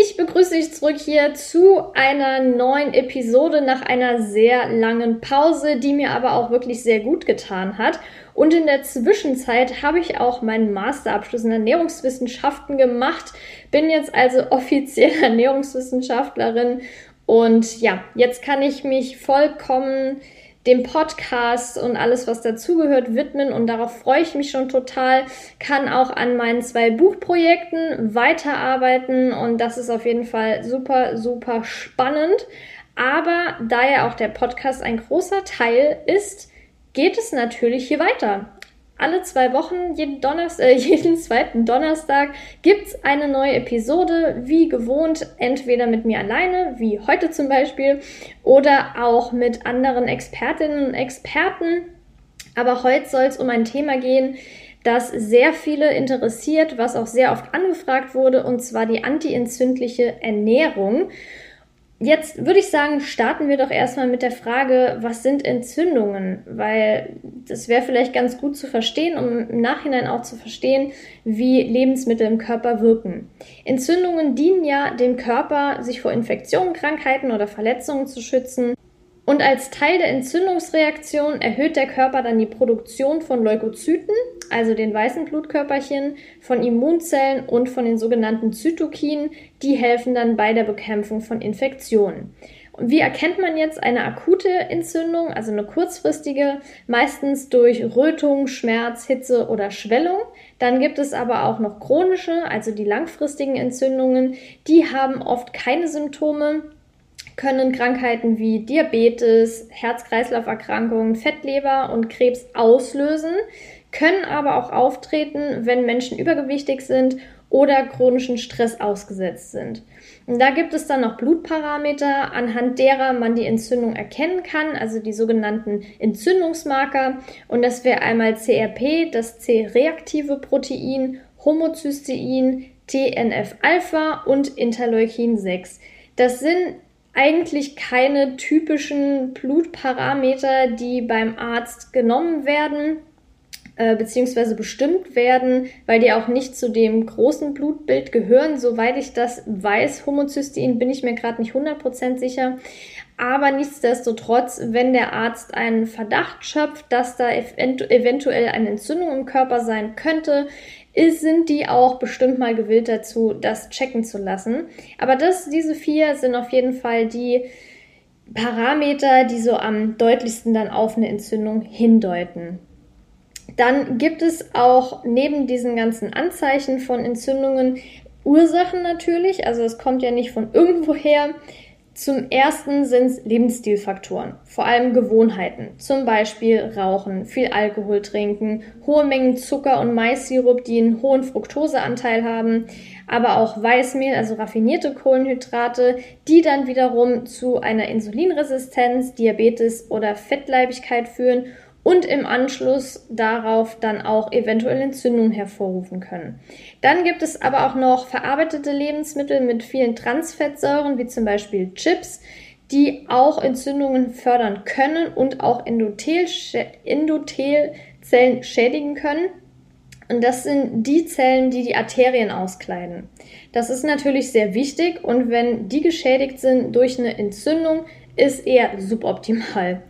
Ich begrüße dich zurück hier zu einer neuen Episode nach einer sehr langen Pause, die mir aber auch wirklich sehr gut getan hat. Und in der Zwischenzeit habe ich auch meinen Masterabschluss in Ernährungswissenschaften gemacht, bin jetzt also offiziell Ernährungswissenschaftlerin und ja, jetzt kann ich mich vollkommen dem Podcast und alles, was dazugehört, widmen und darauf freue ich mich schon total. Kann auch an meinen zwei Buchprojekten weiterarbeiten und das ist auf jeden Fall super, super spannend. Aber da ja auch der Podcast ein großer Teil ist, geht es natürlich hier weiter alle zwei Wochen, jeden, Donnerstag, äh, jeden zweiten Donnerstag, gibt's eine neue Episode, wie gewohnt, entweder mit mir alleine, wie heute zum Beispiel, oder auch mit anderen Expertinnen und Experten. Aber heute soll es um ein Thema gehen, das sehr viele interessiert, was auch sehr oft angefragt wurde, und zwar die antientzündliche Ernährung. Jetzt würde ich sagen, starten wir doch erstmal mit der Frage, was sind Entzündungen? Weil das wäre vielleicht ganz gut zu verstehen, um im Nachhinein auch zu verstehen, wie Lebensmittel im Körper wirken. Entzündungen dienen ja dem Körper, sich vor Infektionen, Krankheiten oder Verletzungen zu schützen. Und als Teil der Entzündungsreaktion erhöht der Körper dann die Produktion von Leukozyten, also den weißen Blutkörperchen, von Immunzellen und von den sogenannten Zytokinen, die helfen dann bei der Bekämpfung von Infektionen. Und wie erkennt man jetzt eine akute Entzündung, also eine kurzfristige, meistens durch Rötung, Schmerz, Hitze oder Schwellung? Dann gibt es aber auch noch chronische, also die langfristigen Entzündungen, die haben oft keine Symptome, können Krankheiten wie Diabetes, Herz-Kreislauf-Erkrankungen, Fettleber und Krebs auslösen, können aber auch auftreten, wenn Menschen übergewichtig sind oder chronischen Stress ausgesetzt sind. Und da gibt es dann noch Blutparameter, anhand derer man die Entzündung erkennen kann, also die sogenannten Entzündungsmarker. Und das wäre einmal CRP, das C-reaktive Protein, Homozystein, TNF-Alpha und Interleukin 6. Das sind eigentlich keine typischen Blutparameter, die beim Arzt genommen werden äh, beziehungsweise bestimmt werden, weil die auch nicht zu dem großen Blutbild gehören. Soweit ich das weiß, Homozystein bin ich mir gerade nicht 100% sicher. Aber nichtsdestotrotz, wenn der Arzt einen Verdacht schöpft, dass da eventuell eine Entzündung im Körper sein könnte, sind die auch bestimmt mal gewillt dazu, das checken zu lassen. Aber das, diese vier sind auf jeden Fall die Parameter, die so am deutlichsten dann auf eine Entzündung hindeuten. Dann gibt es auch neben diesen ganzen Anzeichen von Entzündungen Ursachen natürlich, also es kommt ja nicht von irgendwoher. Zum ersten sind es Lebensstilfaktoren, vor allem Gewohnheiten, zum Beispiel Rauchen, viel Alkohol trinken, hohe Mengen Zucker und Maissirup, die einen hohen Fructoseanteil haben, aber auch Weißmehl, also raffinierte Kohlenhydrate, die dann wiederum zu einer Insulinresistenz, Diabetes oder Fettleibigkeit führen und im Anschluss darauf dann auch eventuell Entzündungen hervorrufen können. Dann gibt es aber auch noch verarbeitete Lebensmittel mit vielen Transfettsäuren, wie zum Beispiel Chips, die auch Entzündungen fördern können und auch Endothel Endothelzellen schädigen können. Und das sind die Zellen, die die Arterien auskleiden. Das ist natürlich sehr wichtig und wenn die geschädigt sind durch eine Entzündung, ist eher suboptimal.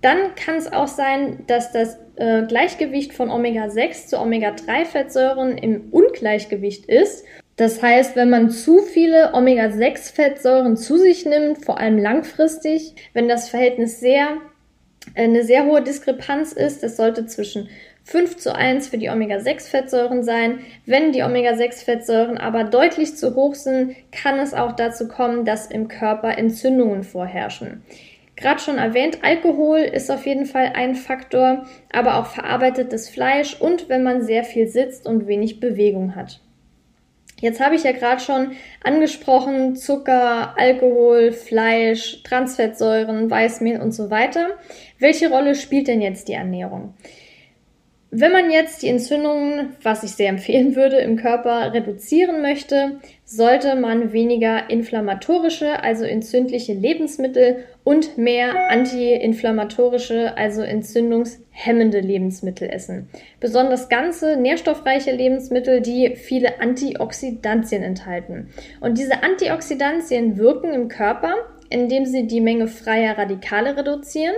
Dann kann es auch sein, dass das äh, Gleichgewicht von Omega-6 zu Omega-3-Fettsäuren im Ungleichgewicht ist. Das heißt, wenn man zu viele Omega-6-Fettsäuren zu sich nimmt, vor allem langfristig, wenn das Verhältnis sehr, äh, eine sehr hohe Diskrepanz ist, das sollte zwischen 5 zu 1 für die Omega-6-Fettsäuren sein. Wenn die Omega-6-Fettsäuren aber deutlich zu hoch sind, kann es auch dazu kommen, dass im Körper Entzündungen vorherrschen. Gerade schon erwähnt, Alkohol ist auf jeden Fall ein Faktor, aber auch verarbeitetes Fleisch und wenn man sehr viel sitzt und wenig Bewegung hat. Jetzt habe ich ja gerade schon angesprochen, Zucker, Alkohol, Fleisch, Transfettsäuren, Weißmehl und so weiter. Welche Rolle spielt denn jetzt die Ernährung? Wenn man jetzt die Entzündungen, was ich sehr empfehlen würde, im Körper reduzieren möchte, sollte man weniger inflammatorische, also entzündliche Lebensmittel und mehr antiinflammatorische, also entzündungshemmende Lebensmittel essen. Besonders ganze, nährstoffreiche Lebensmittel, die viele Antioxidantien enthalten. Und diese Antioxidantien wirken im Körper, indem sie die Menge freier Radikale reduzieren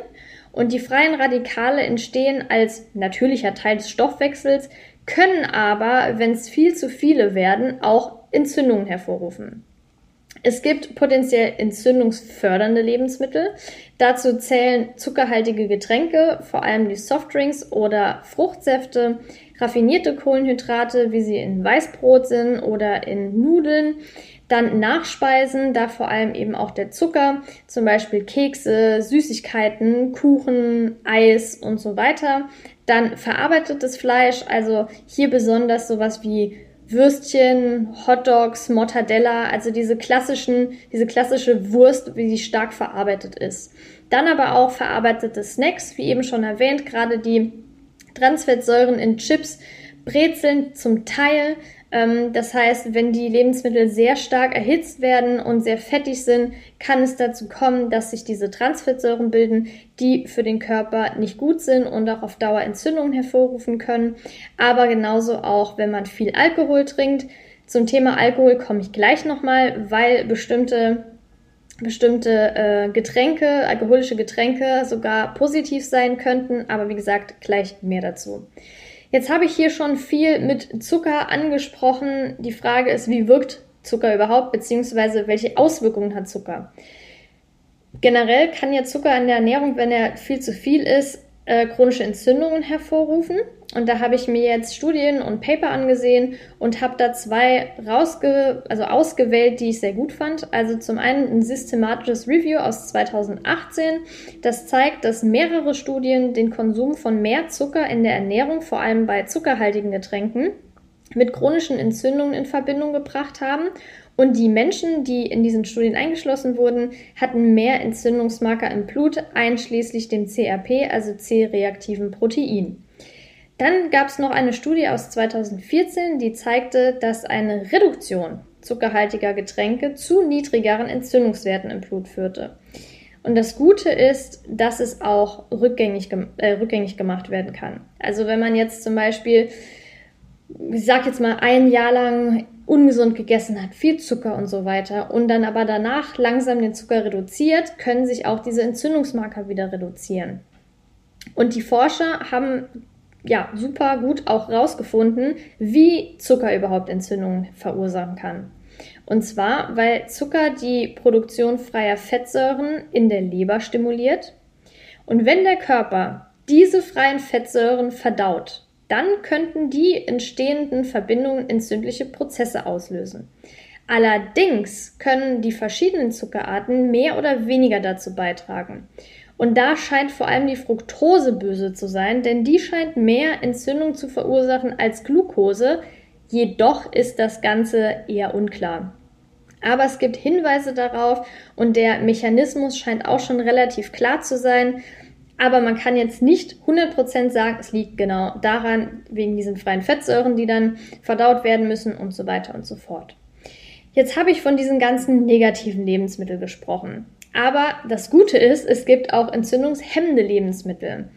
und die freien Radikale entstehen als natürlicher Teil des Stoffwechsels, können aber, wenn es viel zu viele werden, auch Entzündungen hervorrufen. Es gibt potenziell entzündungsfördernde Lebensmittel. Dazu zählen zuckerhaltige Getränke, vor allem die Softdrinks oder Fruchtsäfte, raffinierte Kohlenhydrate, wie sie in Weißbrot sind oder in Nudeln, dann Nachspeisen, da vor allem eben auch der Zucker, zum Beispiel Kekse, Süßigkeiten, Kuchen, Eis und so weiter. Dann verarbeitetes Fleisch, also hier besonders sowas wie Würstchen, Hotdogs, Mortadella, also diese klassischen, diese klassische Wurst, wie sie stark verarbeitet ist. Dann aber auch verarbeitete Snacks, wie eben schon erwähnt, gerade die Transfettsäuren in Chips, Brezeln zum Teil, das heißt, wenn die Lebensmittel sehr stark erhitzt werden und sehr fettig sind, kann es dazu kommen, dass sich diese Transfettsäuren bilden, die für den Körper nicht gut sind und auch auf Dauer Entzündungen hervorrufen können. Aber genauso auch, wenn man viel Alkohol trinkt. Zum Thema Alkohol komme ich gleich nochmal, weil bestimmte bestimmte äh, Getränke, alkoholische Getränke sogar positiv sein könnten, aber wie gesagt, gleich mehr dazu. Jetzt habe ich hier schon viel mit Zucker angesprochen. Die Frage ist, wie wirkt Zucker überhaupt, beziehungsweise welche Auswirkungen hat Zucker? Generell kann ja Zucker in der Ernährung, wenn er viel zu viel ist, äh, chronische Entzündungen hervorrufen. Und da habe ich mir jetzt Studien und Paper angesehen und habe da zwei rausge also ausgewählt, die ich sehr gut fand. Also zum einen ein systematisches Review aus 2018, das zeigt, dass mehrere Studien den Konsum von mehr Zucker in der Ernährung, vor allem bei zuckerhaltigen Getränken, mit chronischen Entzündungen in Verbindung gebracht haben. Und die Menschen, die in diesen Studien eingeschlossen wurden, hatten mehr Entzündungsmarker im Blut, einschließlich dem CRP, also C-reaktiven Protein. Dann gab es noch eine Studie aus 2014, die zeigte, dass eine Reduktion zuckerhaltiger Getränke zu niedrigeren Entzündungswerten im Blut führte. Und das Gute ist, dass es auch rückgängig, äh, rückgängig gemacht werden kann. Also wenn man jetzt zum Beispiel, ich sag jetzt mal, ein Jahr lang ungesund gegessen hat, viel Zucker und so weiter, und dann aber danach langsam den Zucker reduziert, können sich auch diese Entzündungsmarker wieder reduzieren. Und die Forscher haben ja, super gut auch rausgefunden, wie Zucker überhaupt Entzündungen verursachen kann. Und zwar, weil Zucker die Produktion freier Fettsäuren in der Leber stimuliert. Und wenn der Körper diese freien Fettsäuren verdaut, dann könnten die entstehenden Verbindungen entzündliche Prozesse auslösen. Allerdings können die verschiedenen Zuckerarten mehr oder weniger dazu beitragen. Und da scheint vor allem die Fructose böse zu sein, denn die scheint mehr Entzündung zu verursachen als Glucose. Jedoch ist das Ganze eher unklar. Aber es gibt Hinweise darauf und der Mechanismus scheint auch schon relativ klar zu sein. Aber man kann jetzt nicht 100% sagen, es liegt genau daran, wegen diesen freien Fettsäuren, die dann verdaut werden müssen und so weiter und so fort. Jetzt habe ich von diesen ganzen negativen Lebensmitteln gesprochen. Aber das Gute ist, es gibt auch entzündungshemmende Lebensmittel.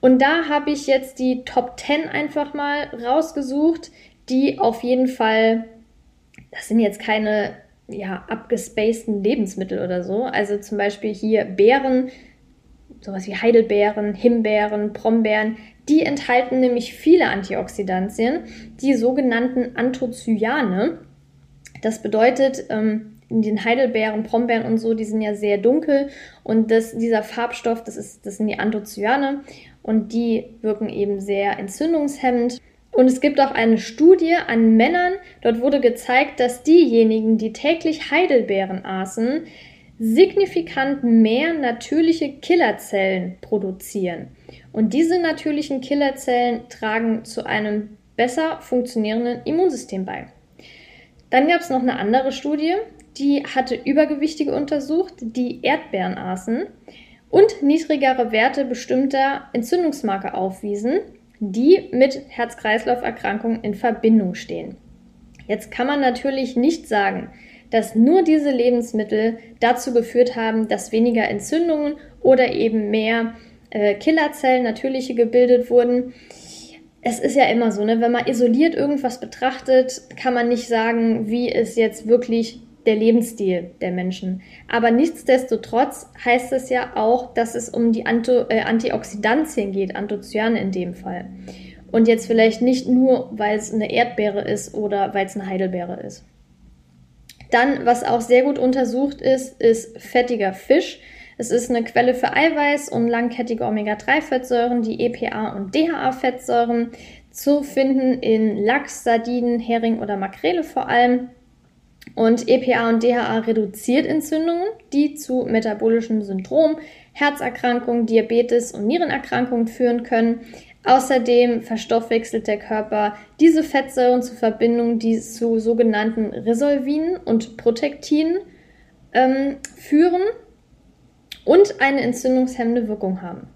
Und da habe ich jetzt die Top 10 einfach mal rausgesucht, die auf jeden Fall, das sind jetzt keine ja, abgespaceden Lebensmittel oder so. Also zum Beispiel hier Beeren, sowas wie Heidelbeeren, Himbeeren, Brombeeren, die enthalten nämlich viele Antioxidantien, die sogenannten Anthocyane. Das bedeutet, ähm, in den Heidelbeeren, Brombeeren und so, die sind ja sehr dunkel und das, dieser Farbstoff, das, ist, das sind die Anthocyane und die wirken eben sehr entzündungshemmend. Und es gibt auch eine Studie an Männern, dort wurde gezeigt, dass diejenigen, die täglich Heidelbeeren aßen, signifikant mehr natürliche Killerzellen produzieren. Und diese natürlichen Killerzellen tragen zu einem besser funktionierenden Immunsystem bei. Dann gab es noch eine andere Studie, die hatte Übergewichtige untersucht, die Erdbeeren aßen und niedrigere Werte bestimmter Entzündungsmarker aufwiesen, die mit Herz-Kreislauf-Erkrankungen in Verbindung stehen. Jetzt kann man natürlich nicht sagen, dass nur diese Lebensmittel dazu geführt haben, dass weniger Entzündungen oder eben mehr äh, Killerzellen, natürliche, gebildet wurden. Es ist ja immer so, ne? wenn man isoliert irgendwas betrachtet, kann man nicht sagen, wie ist jetzt wirklich der Lebensstil der Menschen. Aber nichtsdestotrotz heißt es ja auch, dass es um die Anto äh, Antioxidantien geht, Anthocyane in dem Fall. Und jetzt vielleicht nicht nur, weil es eine Erdbeere ist oder weil es eine Heidelbeere ist. Dann, was auch sehr gut untersucht ist, ist fettiger Fisch. Es ist eine Quelle für Eiweiß und langkettige Omega-3-Fettsäuren, die EPA und DHA-Fettsäuren, zu finden in Lachs, Sardinen, Hering oder Makrele vor allem. Und EPA und DHA reduziert Entzündungen, die zu metabolischen Syndrom, Herzerkrankungen, Diabetes und Nierenerkrankungen führen können. Außerdem verstoffwechselt der Körper diese Fettsäuren zu Verbindungen, die zu sogenannten Resolvinen und Protektinen ähm, führen und eine entzündungshemmende Wirkung haben.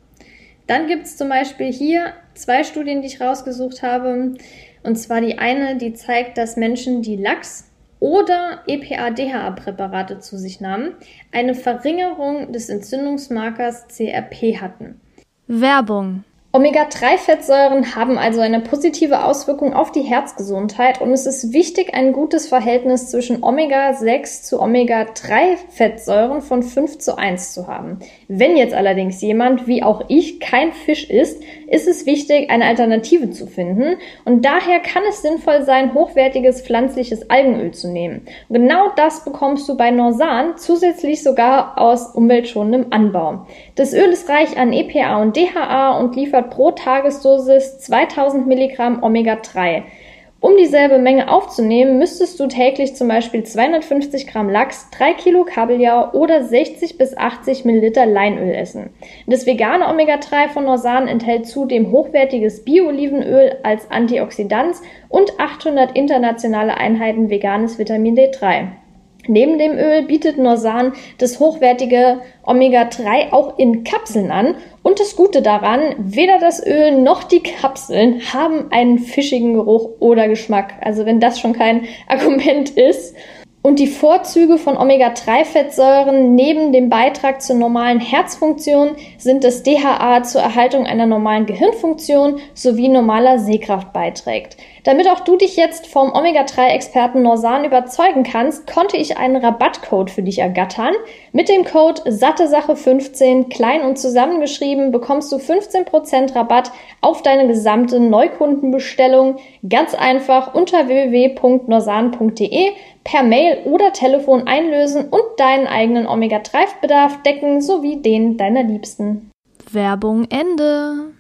Dann gibt es zum Beispiel hier zwei Studien, die ich rausgesucht habe. Und zwar die eine, die zeigt, dass Menschen, die Lachs oder EPA-DHA-Präparate zu sich nahmen, eine Verringerung des Entzündungsmarkers CRP hatten. Werbung Omega-3-Fettsäuren haben also eine positive Auswirkung auf die Herzgesundheit und es ist wichtig, ein gutes Verhältnis zwischen Omega-6 zu Omega-3-Fettsäuren von 5 zu 1 zu haben. Wenn jetzt allerdings jemand, wie auch ich, kein Fisch isst, ist es wichtig, eine Alternative zu finden und daher kann es sinnvoll sein, hochwertiges pflanzliches Algenöl zu nehmen. Genau das bekommst du bei Norsan zusätzlich sogar aus umweltschonendem Anbau. Das Öl ist reich an EPA und DHA und liefert pro Tagesdosis 2000 Milligramm Omega-3. Um dieselbe Menge aufzunehmen, müsstest du täglich zum Beispiel 250 Gramm Lachs, 3 Kilo Kabeljau oder 60 bis 80 Milliliter Leinöl essen. Das vegane Omega-3 von Norsan enthält zudem hochwertiges Bio-Olivenöl als Antioxidant und 800 internationale Einheiten veganes Vitamin D3. Neben dem Öl bietet Norsan das hochwertige Omega-3 auch in Kapseln an. Und das Gute daran, weder das Öl noch die Kapseln haben einen fischigen Geruch oder Geschmack. Also wenn das schon kein Argument ist. Und die Vorzüge von Omega-3-Fettsäuren neben dem Beitrag zur normalen Herzfunktion sind das DHA zur Erhaltung einer normalen Gehirnfunktion sowie normaler Sehkraft beiträgt. Damit auch du dich jetzt vom Omega-3-Experten Norsan überzeugen kannst, konnte ich einen Rabattcode für dich ergattern. Mit dem Code SatteSache15 klein und zusammengeschrieben bekommst du 15% Rabatt auf deine gesamte Neukundenbestellung. Ganz einfach unter www.norsan.de per Mail oder Telefon einlösen und deinen eigenen Omega-3-Bedarf decken sowie den deiner Liebsten. Werbung Ende.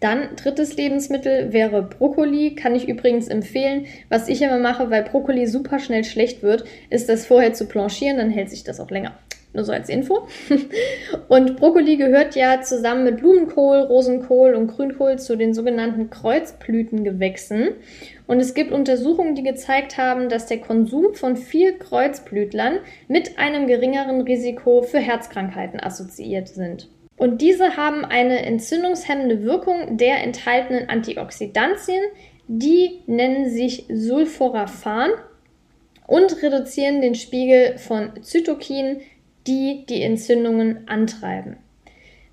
Dann drittes Lebensmittel wäre Brokkoli. Kann ich übrigens empfehlen. Was ich immer mache, weil Brokkoli super schnell schlecht wird, ist das vorher zu blanchieren, dann hält sich das auch länger. Nur so als Info. Und Brokkoli gehört ja zusammen mit Blumenkohl, Rosenkohl und Grünkohl zu den sogenannten Kreuzblütengewächsen. Und es gibt Untersuchungen, die gezeigt haben, dass der Konsum von vier Kreuzblütlern mit einem geringeren Risiko für Herzkrankheiten assoziiert sind. Und diese haben eine entzündungshemmende Wirkung der enthaltenen Antioxidantien, die nennen sich Sulforaphan und reduzieren den Spiegel von Zytokinen, die die Entzündungen antreiben.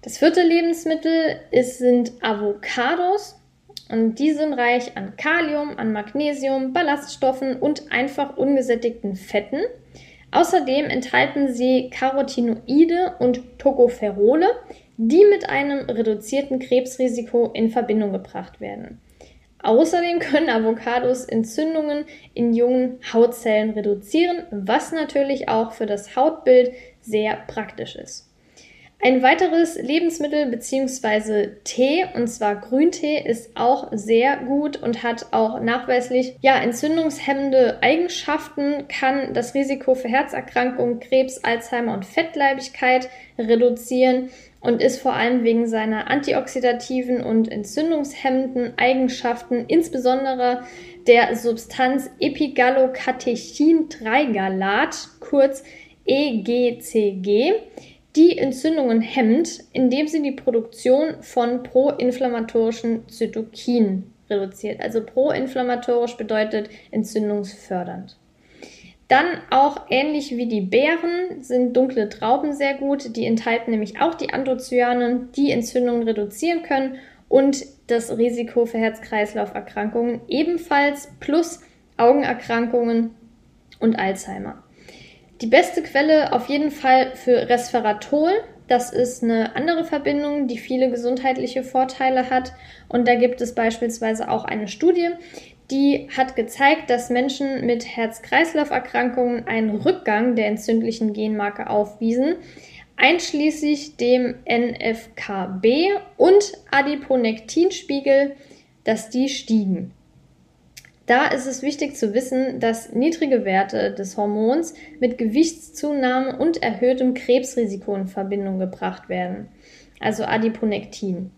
Das vierte Lebensmittel ist, sind Avocados und die sind reich an Kalium, an Magnesium, Ballaststoffen und einfach ungesättigten Fetten. Außerdem enthalten sie Carotinoide und Tocopherole, die mit einem reduzierten Krebsrisiko in Verbindung gebracht werden. Außerdem können Avocados Entzündungen in jungen Hautzellen reduzieren, was natürlich auch für das Hautbild sehr praktisch ist. Ein weiteres Lebensmittel bzw. Tee, und zwar Grüntee, ist auch sehr gut und hat auch nachweislich ja, entzündungshemmende Eigenschaften, kann das Risiko für Herzerkrankungen, Krebs, Alzheimer und Fettleibigkeit reduzieren und ist vor allem wegen seiner antioxidativen und entzündungshemmenden Eigenschaften, insbesondere der Substanz Epigallocatechin-3-Galat, kurz EGCG, die Entzündungen hemmt, indem sie die Produktion von proinflammatorischen Zytokinen reduziert. Also proinflammatorisch bedeutet entzündungsfördernd. Dann auch ähnlich wie die Beeren sind dunkle Trauben sehr gut. Die enthalten nämlich auch die Anthocyanen, die Entzündungen reduzieren können und das Risiko für Herz-Kreislauf-Erkrankungen ebenfalls plus Augenerkrankungen und Alzheimer. Die beste Quelle auf jeden Fall für Resveratrol. Das ist eine andere Verbindung, die viele gesundheitliche Vorteile hat. Und da gibt es beispielsweise auch eine Studie, die hat gezeigt, dass Menschen mit Herz-Kreislauf-Erkrankungen einen Rückgang der entzündlichen Genmarke aufwiesen, einschließlich dem NFKB und Adiponektinspiegel, dass die stiegen. Da ist es wichtig zu wissen, dass niedrige Werte des Hormons mit Gewichtszunahme und erhöhtem Krebsrisiko in Verbindung gebracht werden, also Adiponektin.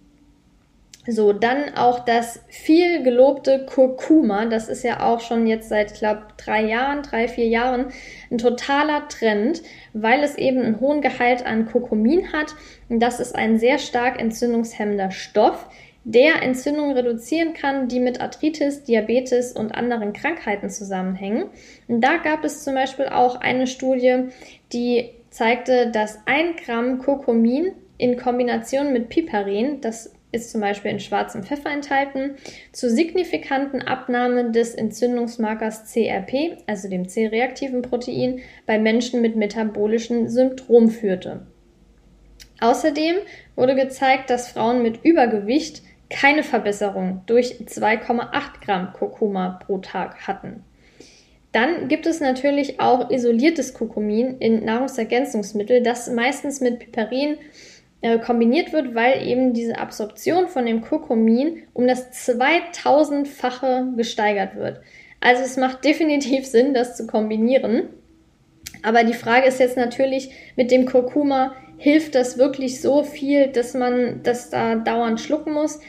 So, dann auch das viel gelobte Kurkuma. Das ist ja auch schon jetzt seit, glaube, drei Jahren, drei, vier Jahren ein totaler Trend, weil es eben einen hohen Gehalt an Kurkumin hat. Und das ist ein sehr stark entzündungshemmender Stoff, der Entzündungen reduzieren kann, die mit Arthritis, Diabetes und anderen Krankheiten zusammenhängen. Und da gab es zum Beispiel auch eine Studie, die zeigte, dass ein Gramm Kurkumin in Kombination mit Piperin, das ist zum Beispiel in schwarzem Pfeffer enthalten, zur signifikanten Abnahme des Entzündungsmarkers CRP, also dem C-reaktiven Protein, bei Menschen mit metabolischen Syndrom führte. Außerdem wurde gezeigt, dass Frauen mit Übergewicht keine Verbesserung durch 2,8 Gramm Kurkuma pro Tag hatten. Dann gibt es natürlich auch isoliertes Kurkumin in Nahrungsergänzungsmitteln, das meistens mit Piperin äh, kombiniert wird, weil eben diese Absorption von dem Kurkumin um das 2000-fache gesteigert wird. Also es macht definitiv Sinn, das zu kombinieren. Aber die Frage ist jetzt natürlich mit dem Kurkuma, hilft das wirklich so viel, dass man das da dauernd schlucken muss?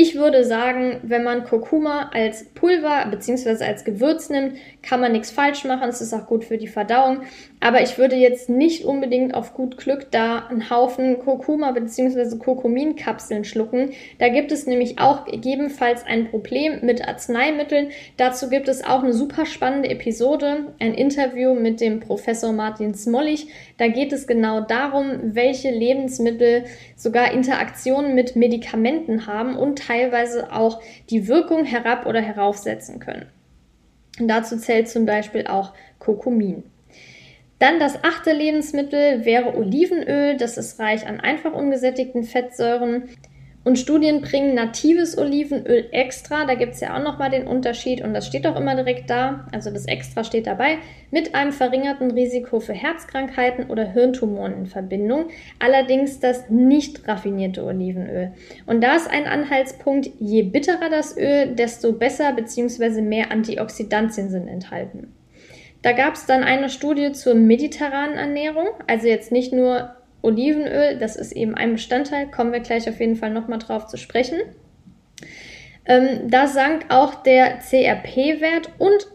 Ich würde sagen, wenn man Kurkuma als Pulver bzw. als Gewürz nimmt, kann man nichts falsch machen. Es ist auch gut für die Verdauung. Aber ich würde jetzt nicht unbedingt auf gut Glück da einen Haufen Kurkuma bzw. Kurkuminkapseln schlucken. Da gibt es nämlich auch gegebenenfalls ein Problem mit Arzneimitteln. Dazu gibt es auch eine super spannende Episode, ein Interview mit dem Professor Martin Smollig. Da geht es genau darum, welche Lebensmittel sogar Interaktionen mit Medikamenten haben und teilweise auch die Wirkung herab- oder heraufsetzen können. Und dazu zählt zum Beispiel auch Kurkumin. Dann das achte Lebensmittel wäre Olivenöl. Das ist reich an einfach ungesättigten Fettsäuren. Und Studien bringen natives Olivenöl extra, da gibt es ja auch nochmal den Unterschied und das steht auch immer direkt da, also das extra steht dabei, mit einem verringerten Risiko für Herzkrankheiten oder Hirntumoren in Verbindung. Allerdings das nicht raffinierte Olivenöl. Und da ist ein Anhaltspunkt, je bitterer das Öl, desto besser bzw. mehr Antioxidantien sind enthalten. Da gab es dann eine Studie zur mediterranen Ernährung, also jetzt nicht nur Olivenöl, das ist eben ein Bestandteil, kommen wir gleich auf jeden Fall nochmal drauf zu sprechen. Ähm, da sank auch der CRP-Wert und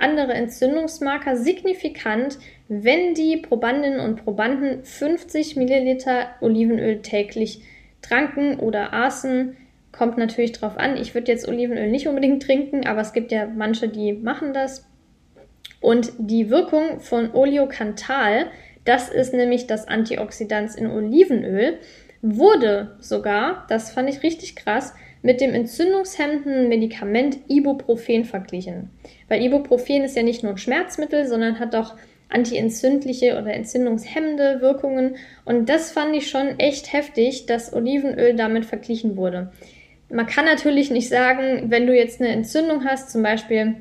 andere Entzündungsmarker signifikant, wenn die Probandinnen und Probanden 50 Milliliter Olivenöl täglich tranken oder aßen. Kommt natürlich drauf an. Ich würde jetzt Olivenöl nicht unbedingt trinken, aber es gibt ja manche, die machen das. Und die Wirkung von Oleokantal das ist nämlich das Antioxidant in Olivenöl. Wurde sogar, das fand ich richtig krass, mit dem entzündungshemmenden Medikament Ibuprofen verglichen. Weil Ibuprofen ist ja nicht nur ein Schmerzmittel, sondern hat auch antientzündliche oder entzündungshemmende Wirkungen. Und das fand ich schon echt heftig, dass Olivenöl damit verglichen wurde. Man kann natürlich nicht sagen, wenn du jetzt eine Entzündung hast, zum Beispiel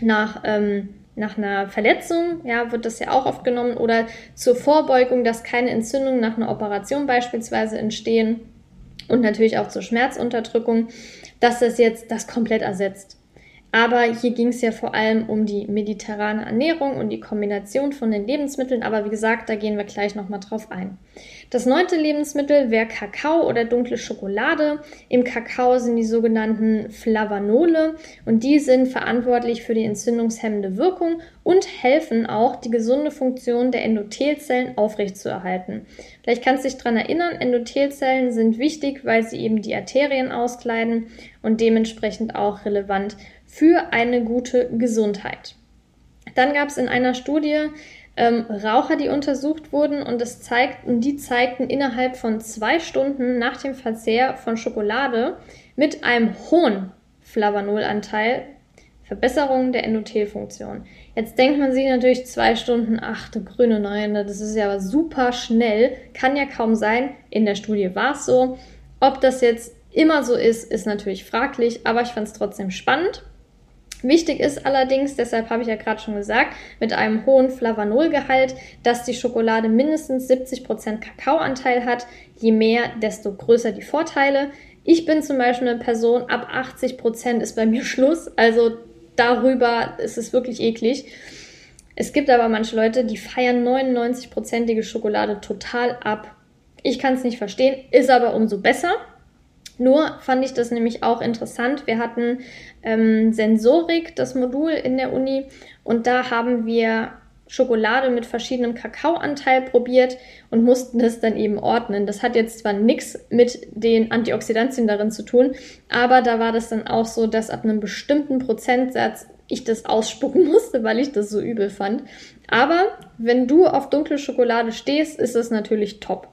nach ähm, nach einer Verletzung, ja, wird das ja auch oft genommen, oder zur Vorbeugung, dass keine Entzündungen nach einer Operation beispielsweise entstehen und natürlich auch zur Schmerzunterdrückung, dass das jetzt das komplett ersetzt. Aber hier ging es ja vor allem um die mediterrane Ernährung und die Kombination von den Lebensmitteln. Aber wie gesagt, da gehen wir gleich nochmal drauf ein. Das neunte Lebensmittel wäre Kakao oder dunkle Schokolade. Im Kakao sind die sogenannten Flavanole und die sind verantwortlich für die entzündungshemmende Wirkung und helfen auch, die gesunde Funktion der Endothelzellen aufrechtzuerhalten. Vielleicht kannst du dich daran erinnern, Endothelzellen sind wichtig, weil sie eben die Arterien auskleiden und dementsprechend auch relevant für eine gute Gesundheit. Dann gab es in einer Studie ähm, Raucher, die untersucht wurden und das zeigt, die zeigten innerhalb von zwei Stunden nach dem Verzehr von Schokolade mit einem hohen Flavanolanteil Verbesserung der Endothelfunktion. Jetzt denkt man sich natürlich zwei Stunden, ach du grüne Neune, das ist ja aber super schnell, kann ja kaum sein. In der Studie war es so. Ob das jetzt immer so ist, ist natürlich fraglich, aber ich fand es trotzdem spannend. Wichtig ist allerdings, deshalb habe ich ja gerade schon gesagt, mit einem hohen Flavanolgehalt, dass die Schokolade mindestens 70% Kakaoanteil hat. Je mehr, desto größer die Vorteile. Ich bin zum Beispiel eine Person, ab 80% ist bei mir Schluss. Also darüber ist es wirklich eklig. Es gibt aber manche Leute, die feiern 99%ige Schokolade total ab. Ich kann es nicht verstehen, ist aber umso besser. Nur fand ich das nämlich auch interessant. Wir hatten ähm, Sensorik, das Modul in der Uni, und da haben wir Schokolade mit verschiedenem Kakaoanteil probiert und mussten das dann eben ordnen. Das hat jetzt zwar nichts mit den Antioxidantien darin zu tun, aber da war das dann auch so, dass ab einem bestimmten Prozentsatz ich das ausspucken musste, weil ich das so übel fand. Aber wenn du auf dunkle Schokolade stehst, ist es natürlich top.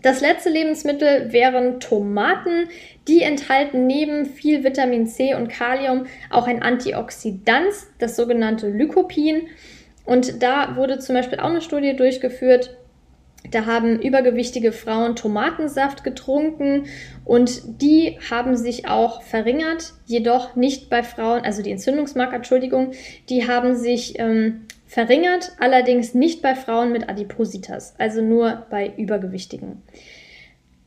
Das letzte Lebensmittel wären Tomaten. Die enthalten neben viel Vitamin C und Kalium auch ein Antioxidant, das sogenannte Lycopin. Und da wurde zum Beispiel auch eine Studie durchgeführt. Da haben übergewichtige Frauen Tomatensaft getrunken und die haben sich auch verringert, jedoch nicht bei Frauen, also die Entzündungsmarker, Entschuldigung, die haben sich ähm, verringert, allerdings nicht bei Frauen mit Adipositas, also nur bei Übergewichtigen.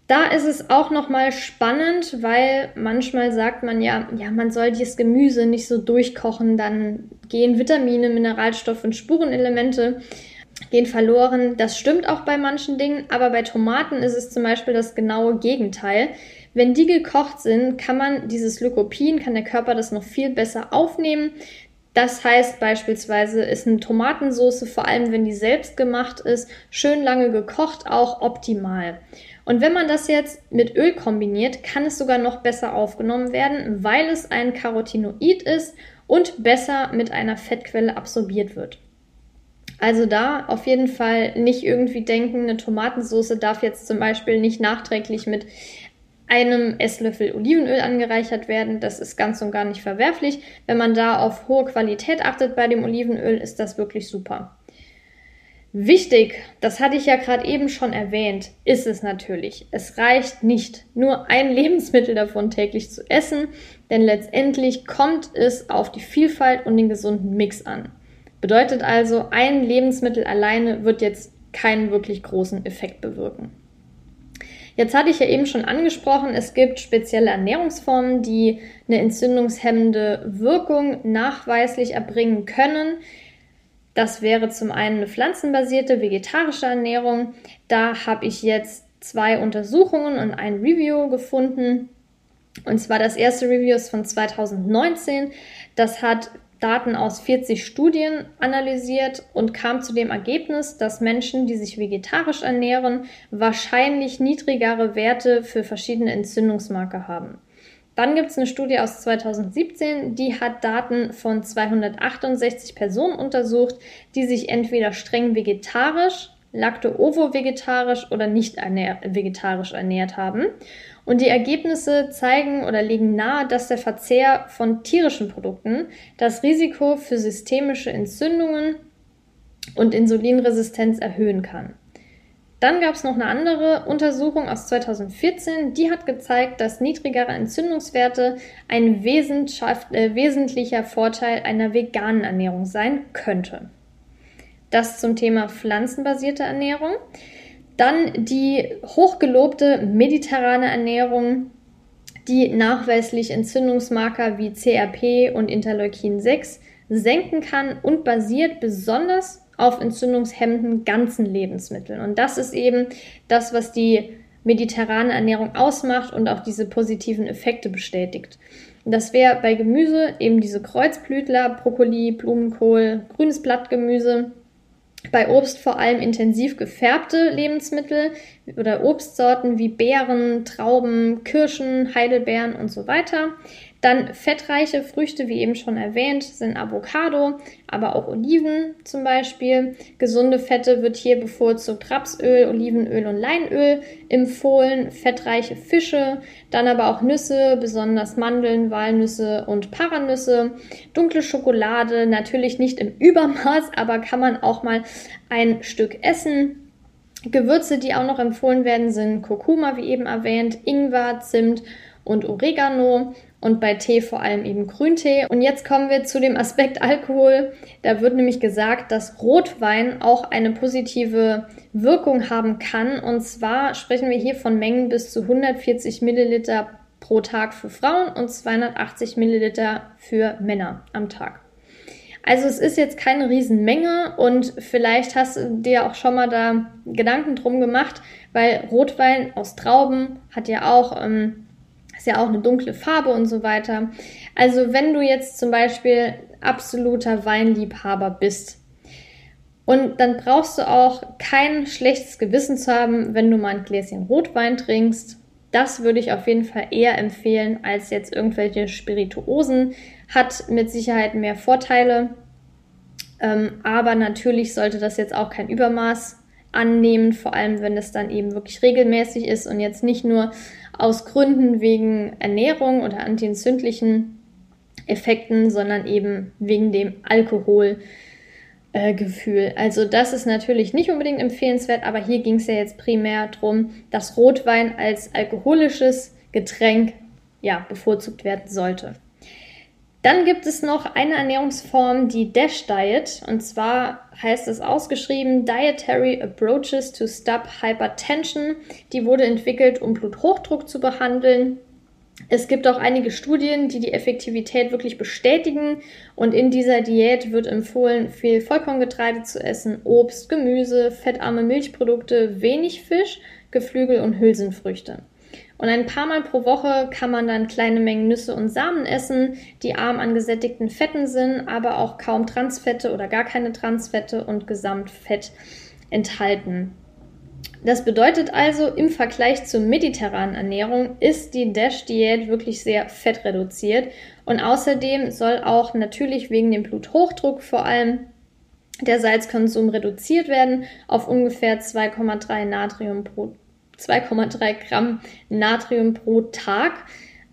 Da ist es auch nochmal spannend, weil manchmal sagt man ja, ja, man soll dieses Gemüse nicht so durchkochen, dann gehen Vitamine, Mineralstoffe und Spurenelemente gehen verloren. Das stimmt auch bei manchen Dingen, aber bei Tomaten ist es zum Beispiel das genaue Gegenteil. Wenn die gekocht sind, kann man dieses Lycopin, kann der Körper das noch viel besser aufnehmen. Das heißt beispielsweise ist eine Tomatensauce, vor allem wenn die selbst gemacht ist, schön lange gekocht, auch optimal. Und wenn man das jetzt mit Öl kombiniert, kann es sogar noch besser aufgenommen werden, weil es ein Carotinoid ist und besser mit einer Fettquelle absorbiert wird. Also da auf jeden Fall nicht irgendwie denken, eine Tomatensauce darf jetzt zum Beispiel nicht nachträglich mit einem Esslöffel Olivenöl angereichert werden. Das ist ganz und gar nicht verwerflich. Wenn man da auf hohe Qualität achtet bei dem Olivenöl, ist das wirklich super. Wichtig, das hatte ich ja gerade eben schon erwähnt, ist es natürlich. Es reicht nicht, nur ein Lebensmittel davon täglich zu essen, denn letztendlich kommt es auf die Vielfalt und den gesunden Mix an. Bedeutet also, ein Lebensmittel alleine wird jetzt keinen wirklich großen Effekt bewirken. Jetzt hatte ich ja eben schon angesprochen, es gibt spezielle Ernährungsformen, die eine entzündungshemmende Wirkung nachweislich erbringen können. Das wäre zum einen eine pflanzenbasierte vegetarische Ernährung. Da habe ich jetzt zwei Untersuchungen und ein Review gefunden. Und zwar das erste Review ist von 2019. Das hat Daten aus 40 Studien analysiert und kam zu dem Ergebnis, dass Menschen, die sich vegetarisch ernähren, wahrscheinlich niedrigere Werte für verschiedene Entzündungsmarker haben. Dann gibt es eine Studie aus 2017, die hat Daten von 268 Personen untersucht, die sich entweder streng vegetarisch, lacto-ovo-vegetarisch oder nicht ernähr vegetarisch ernährt haben. Und die Ergebnisse zeigen oder legen nahe, dass der Verzehr von tierischen Produkten das Risiko für systemische Entzündungen und Insulinresistenz erhöhen kann. Dann gab es noch eine andere Untersuchung aus 2014, die hat gezeigt, dass niedrigere Entzündungswerte ein äh, wesentlicher Vorteil einer veganen Ernährung sein könnte. Das zum Thema pflanzenbasierte Ernährung. Dann die hochgelobte mediterrane Ernährung, die nachweislich Entzündungsmarker wie CRP und Interleukin 6 senken kann und basiert besonders auf entzündungshemmenden ganzen Lebensmitteln. Und das ist eben das, was die mediterrane Ernährung ausmacht und auch diese positiven Effekte bestätigt. Das wäre bei Gemüse eben diese Kreuzblütler, Brokkoli, Blumenkohl, grünes Blattgemüse, bei Obst vor allem intensiv gefärbte Lebensmittel oder Obstsorten wie Beeren, Trauben, Kirschen, Heidelbeeren und so weiter. Dann fettreiche Früchte, wie eben schon erwähnt, sind Avocado, aber auch Oliven zum Beispiel. Gesunde Fette wird hier bevorzugt Rapsöl, Olivenöl und Leinöl empfohlen. Fettreiche Fische, dann aber auch Nüsse, besonders Mandeln, Walnüsse und Paranüsse. Dunkle Schokolade, natürlich nicht im Übermaß, aber kann man auch mal ein Stück essen. Gewürze, die auch noch empfohlen werden, sind Kurkuma, wie eben erwähnt, Ingwer, Zimt und Oregano und bei Tee vor allem eben Grüntee. Und jetzt kommen wir zu dem Aspekt Alkohol. Da wird nämlich gesagt, dass Rotwein auch eine positive Wirkung haben kann. Und zwar sprechen wir hier von Mengen bis zu 140 Milliliter pro Tag für Frauen und 280 Milliliter für Männer am Tag. Also es ist jetzt keine Riesenmenge und vielleicht hast du dir auch schon mal da Gedanken drum gemacht, weil Rotwein aus Trauben hat ja auch ähm, ist ja auch eine dunkle Farbe und so weiter. Also wenn du jetzt zum Beispiel absoluter Weinliebhaber bist, und dann brauchst du auch kein schlechtes Gewissen zu haben, wenn du mal ein Gläschen Rotwein trinkst. Das würde ich auf jeden Fall eher empfehlen als jetzt irgendwelche Spirituosen. Hat mit Sicherheit mehr Vorteile. Ähm, aber natürlich sollte das jetzt auch kein Übermaß annehmen, vor allem wenn es dann eben wirklich regelmäßig ist und jetzt nicht nur aus Gründen wegen Ernährung oder antientzündlichen Effekten, sondern eben wegen dem Alkoholgefühl. Äh, also das ist natürlich nicht unbedingt empfehlenswert, aber hier ging es ja jetzt primär darum, dass Rotwein als alkoholisches Getränk ja, bevorzugt werden sollte. Dann gibt es noch eine Ernährungsform, die DASH Diet. Und zwar heißt es ausgeschrieben Dietary Approaches to Stop Hypertension. Die wurde entwickelt, um Bluthochdruck zu behandeln. Es gibt auch einige Studien, die die Effektivität wirklich bestätigen. Und in dieser Diät wird empfohlen, viel Vollkorngetreide zu essen, Obst, Gemüse, fettarme Milchprodukte, wenig Fisch, Geflügel und Hülsenfrüchte. Und ein paar Mal pro Woche kann man dann kleine Mengen Nüsse und Samen essen, die arm an gesättigten Fetten sind, aber auch kaum Transfette oder gar keine Transfette und Gesamtfett enthalten. Das bedeutet also, im Vergleich zur mediterranen Ernährung ist die DASH-Diät wirklich sehr fettreduziert und außerdem soll auch natürlich wegen dem Bluthochdruck vor allem der Salzkonsum reduziert werden auf ungefähr 2,3 Natrium pro 2,3 Gramm Natrium pro Tag.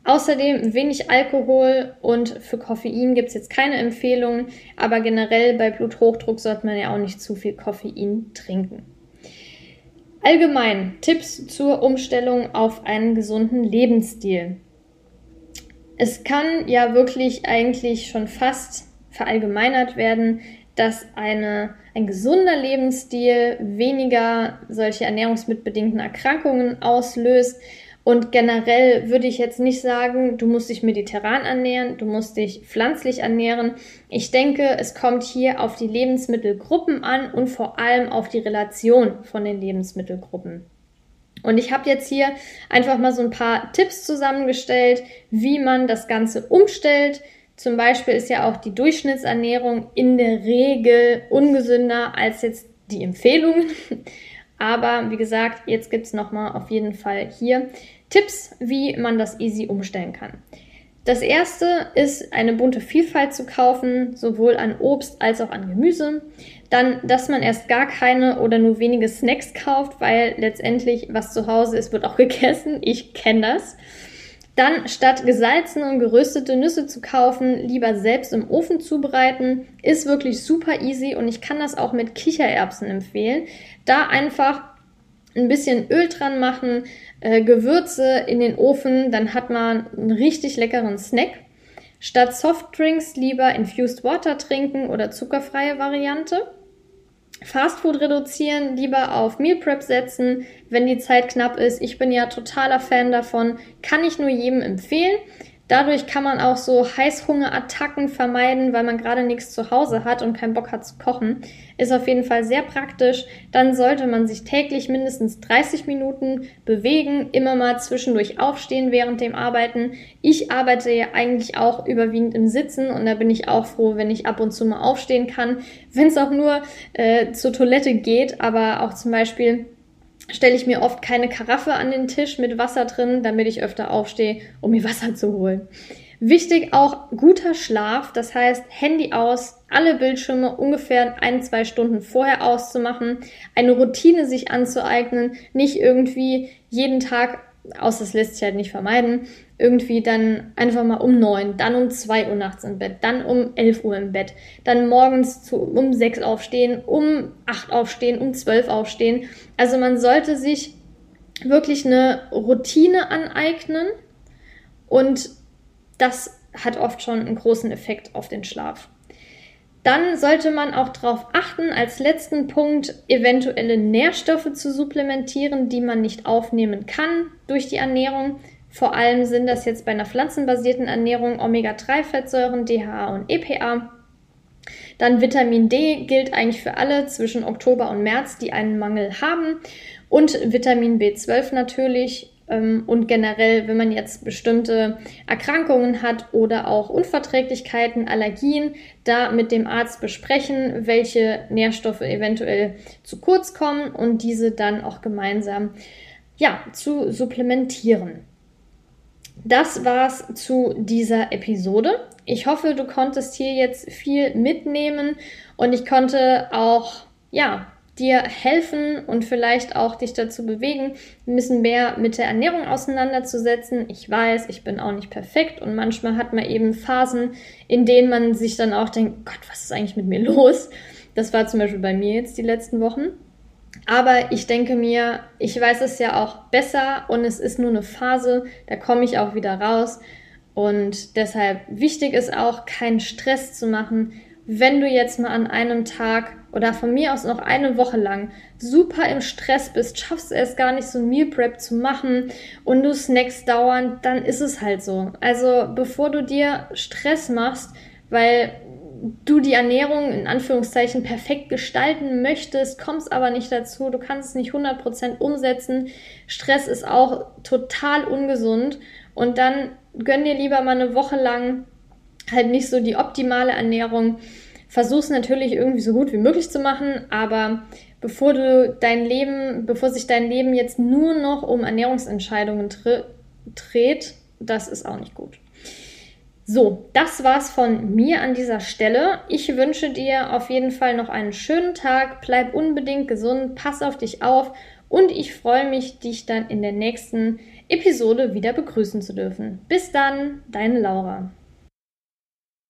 Außerdem wenig Alkohol und für Koffein gibt es jetzt keine Empfehlungen, aber generell bei Bluthochdruck sollte man ja auch nicht zu viel Koffein trinken. Allgemein Tipps zur Umstellung auf einen gesunden Lebensstil. Es kann ja wirklich eigentlich schon fast verallgemeinert werden, dass eine, ein gesunder Lebensstil weniger solche ernährungsmitbedingten Erkrankungen auslöst. Und generell würde ich jetzt nicht sagen, du musst dich mediterran ernähren, du musst dich pflanzlich ernähren. Ich denke, es kommt hier auf die Lebensmittelgruppen an und vor allem auf die Relation von den Lebensmittelgruppen. Und ich habe jetzt hier einfach mal so ein paar Tipps zusammengestellt, wie man das Ganze umstellt, zum Beispiel ist ja auch die Durchschnittsernährung in der Regel ungesünder als jetzt die Empfehlungen. Aber wie gesagt, jetzt gibt es nochmal auf jeden Fall hier Tipps, wie man das easy umstellen kann. Das erste ist, eine bunte Vielfalt zu kaufen, sowohl an Obst als auch an Gemüse. Dann, dass man erst gar keine oder nur wenige Snacks kauft, weil letztendlich, was zu Hause ist, wird auch gegessen. Ich kenne das. Dann statt gesalzene und geröstete Nüsse zu kaufen, lieber selbst im Ofen zubereiten. Ist wirklich super easy und ich kann das auch mit Kichererbsen empfehlen. Da einfach ein bisschen Öl dran machen, äh, Gewürze in den Ofen, dann hat man einen richtig leckeren Snack. Statt Softdrinks lieber Infused Water trinken oder zuckerfreie Variante. Fastfood reduzieren, lieber auf Meal Prep setzen, wenn die Zeit knapp ist. Ich bin ja totaler Fan davon, kann ich nur jedem empfehlen. Dadurch kann man auch so Heißhungerattacken vermeiden, weil man gerade nichts zu Hause hat und keinen Bock hat zu kochen. Ist auf jeden Fall sehr praktisch. Dann sollte man sich täglich mindestens 30 Minuten bewegen, immer mal zwischendurch aufstehen während dem Arbeiten. Ich arbeite ja eigentlich auch überwiegend im Sitzen und da bin ich auch froh, wenn ich ab und zu mal aufstehen kann. Wenn es auch nur äh, zur Toilette geht, aber auch zum Beispiel stelle ich mir oft keine Karaffe an den Tisch mit Wasser drin, damit ich öfter aufstehe, um mir Wasser zu holen. Wichtig auch guter Schlaf, das heißt Handy aus, alle Bildschirme ungefähr ein, zwei Stunden vorher auszumachen, eine Routine sich anzueignen, nicht irgendwie jeden Tag außer das lässt sich halt nicht vermeiden, irgendwie dann einfach mal um neun, dann um zwei Uhr nachts im Bett, dann um elf Uhr im Bett, dann morgens zu, um sechs aufstehen, um acht aufstehen, um zwölf aufstehen. Also man sollte sich wirklich eine Routine aneignen und das hat oft schon einen großen Effekt auf den Schlaf. Dann sollte man auch darauf achten, als letzten Punkt eventuelle Nährstoffe zu supplementieren, die man nicht aufnehmen kann durch die Ernährung. Vor allem sind das jetzt bei einer pflanzenbasierten Ernährung Omega-3-Fettsäuren, DHA und EPA. Dann Vitamin D gilt eigentlich für alle zwischen Oktober und März, die einen Mangel haben. Und Vitamin B12 natürlich, und generell, wenn man jetzt bestimmte Erkrankungen hat oder auch Unverträglichkeiten, Allergien, da mit dem Arzt besprechen, welche Nährstoffe eventuell zu kurz kommen und diese dann auch gemeinsam ja, zu supplementieren. Das war's zu dieser Episode. Ich hoffe, du konntest hier jetzt viel mitnehmen und ich konnte auch ja, dir helfen und vielleicht auch dich dazu bewegen, ein bisschen mehr mit der Ernährung auseinanderzusetzen. Ich weiß, ich bin auch nicht perfekt und manchmal hat man eben Phasen, in denen man sich dann auch denkt, Gott, was ist eigentlich mit mir los? Das war zum Beispiel bei mir jetzt die letzten Wochen. Aber ich denke mir, ich weiß es ja auch besser und es ist nur eine Phase, da komme ich auch wieder raus. Und deshalb wichtig ist auch, keinen Stress zu machen, wenn du jetzt mal an einem Tag oder von mir aus noch eine Woche lang super im Stress bist, schaffst es gar nicht, so ein Meal Prep zu machen und du Snacks dauern, dann ist es halt so. Also bevor du dir Stress machst, weil du die Ernährung in Anführungszeichen perfekt gestalten möchtest, kommst aber nicht dazu, du kannst es nicht 100% umsetzen. Stress ist auch total ungesund und dann gönn dir lieber mal eine Woche lang halt nicht so die optimale Ernährung. Versuch's natürlich irgendwie so gut wie möglich zu machen, aber bevor du dein Leben, bevor sich dein Leben jetzt nur noch um Ernährungsentscheidungen dreht, das ist auch nicht gut. So, das war's von mir an dieser Stelle. Ich wünsche dir auf jeden Fall noch einen schönen Tag. Bleib unbedingt gesund, pass auf dich auf und ich freue mich, dich dann in der nächsten Episode wieder begrüßen zu dürfen. Bis dann, deine Laura.